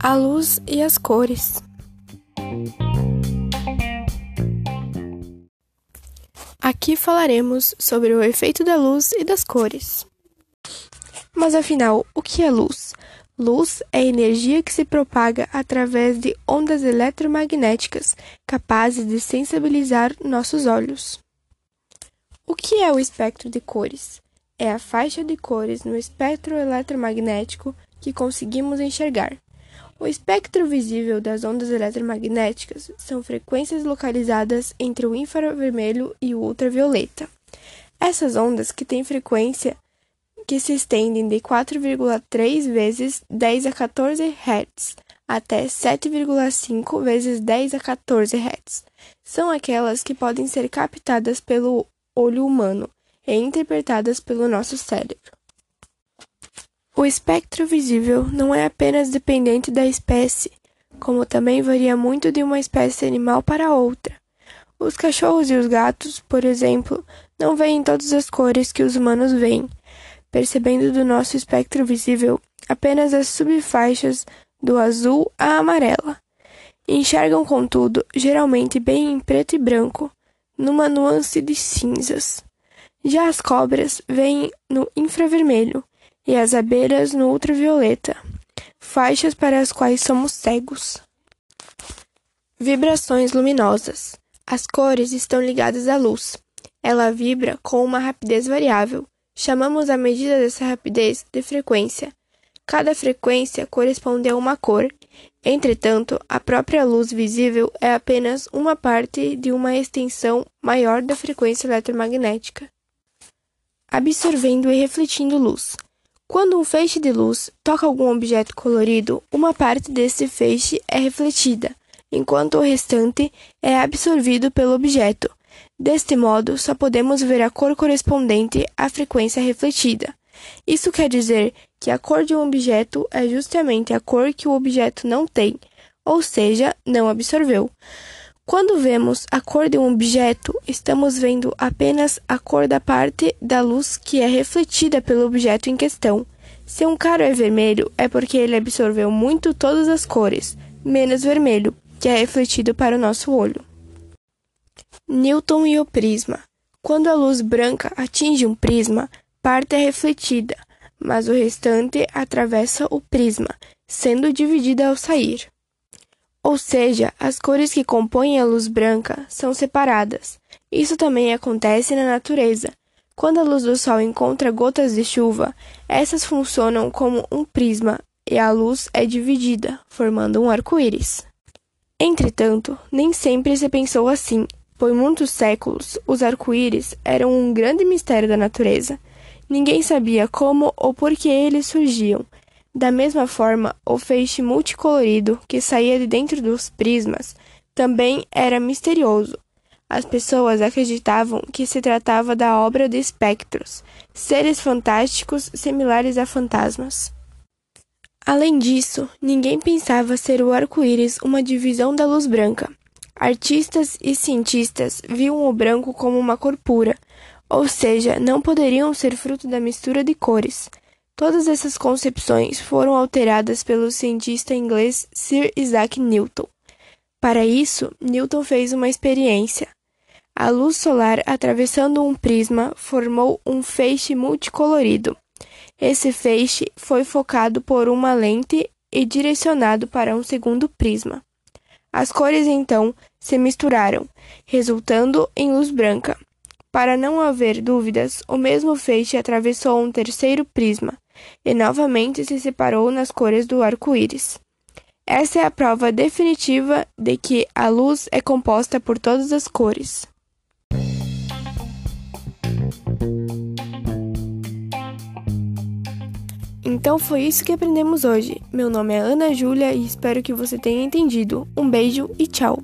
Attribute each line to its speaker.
Speaker 1: A luz e as cores. Aqui falaremos sobre o efeito da luz e das cores. Mas afinal, o que é luz? Luz é energia que se propaga através de ondas eletromagnéticas capazes de sensibilizar nossos olhos. O que é o espectro de cores? É a faixa de cores no espectro eletromagnético que conseguimos enxergar. O espectro visível das ondas eletromagnéticas são frequências localizadas entre o infravermelho e o ultravioleta. Essas ondas que têm frequência que se estendem de 4,3 vezes 10 a 14 Hz até 7,5 vezes 10 a 14 Hz. São aquelas que podem ser captadas pelo olho humano e interpretadas pelo nosso cérebro. O espectro visível não é apenas dependente da espécie, como também varia muito de uma espécie animal para outra. Os cachorros e os gatos, por exemplo, não veem todas as cores que os humanos veem, percebendo do nosso espectro visível apenas as subfaixas do azul à amarela. Enxergam, contudo, geralmente bem em preto e branco, numa nuance de cinzas. Já as cobras vêm no infravermelho e as abelhas no ultravioleta, faixas para as quais somos cegos. Vibrações luminosas. As cores estão ligadas à luz. Ela vibra com uma rapidez variável. Chamamos a medida dessa rapidez de frequência. Cada frequência corresponde a uma cor Entretanto, a própria luz visível é apenas uma parte de uma extensão maior da frequência eletromagnética, absorvendo e refletindo luz. Quando um feixe de luz toca algum objeto colorido, uma parte desse feixe é refletida, enquanto o restante é absorvido pelo objeto. Deste modo, só podemos ver a cor correspondente à frequência refletida. Isso quer dizer que a cor de um objeto é justamente a cor que o objeto não tem, ou seja, não absorveu. Quando vemos a cor de um objeto, estamos vendo apenas a cor da parte da luz que é refletida pelo objeto em questão. Se um carro é vermelho, é porque ele absorveu muito todas as cores, menos vermelho, que é refletido para o nosso olho. Newton e o prisma. Quando a luz branca atinge um prisma, parte é refletida, mas o restante atravessa o prisma, sendo dividida ao sair. Ou seja, as cores que compõem a luz branca são separadas. Isso também acontece na natureza. Quando a luz do sol encontra gotas de chuva, essas funcionam como um prisma e a luz é dividida, formando um arco-íris. Entretanto, nem sempre se pensou assim. Por muitos séculos, os arco-íris eram um grande mistério da natureza. Ninguém sabia como ou por que eles surgiam. Da mesma forma, o feixe multicolorido que saía de dentro dos prismas também era misterioso. As pessoas acreditavam que se tratava da obra de espectros, seres fantásticos similares a fantasmas. Além disso, ninguém pensava ser o arco-íris uma divisão da luz branca. Artistas e cientistas viam o branco como uma cor pura, ou seja, não poderiam ser fruto da mistura de cores. Todas essas concepções foram alteradas pelo cientista inglês Sir Isaac Newton. Para isso, Newton fez uma experiência. A luz solar atravessando um prisma formou um feixe multicolorido. Esse feixe foi focado por uma lente e direcionado para um segundo prisma. As cores então se misturaram, resultando em luz branca. Para não haver dúvidas, o mesmo feixe atravessou um terceiro prisma e novamente se separou nas cores do arco-íris. Essa é a prova definitiva de que a luz é composta por todas as cores. Então foi isso que aprendemos hoje. Meu nome é Ana Júlia e espero que você tenha entendido. Um beijo e tchau!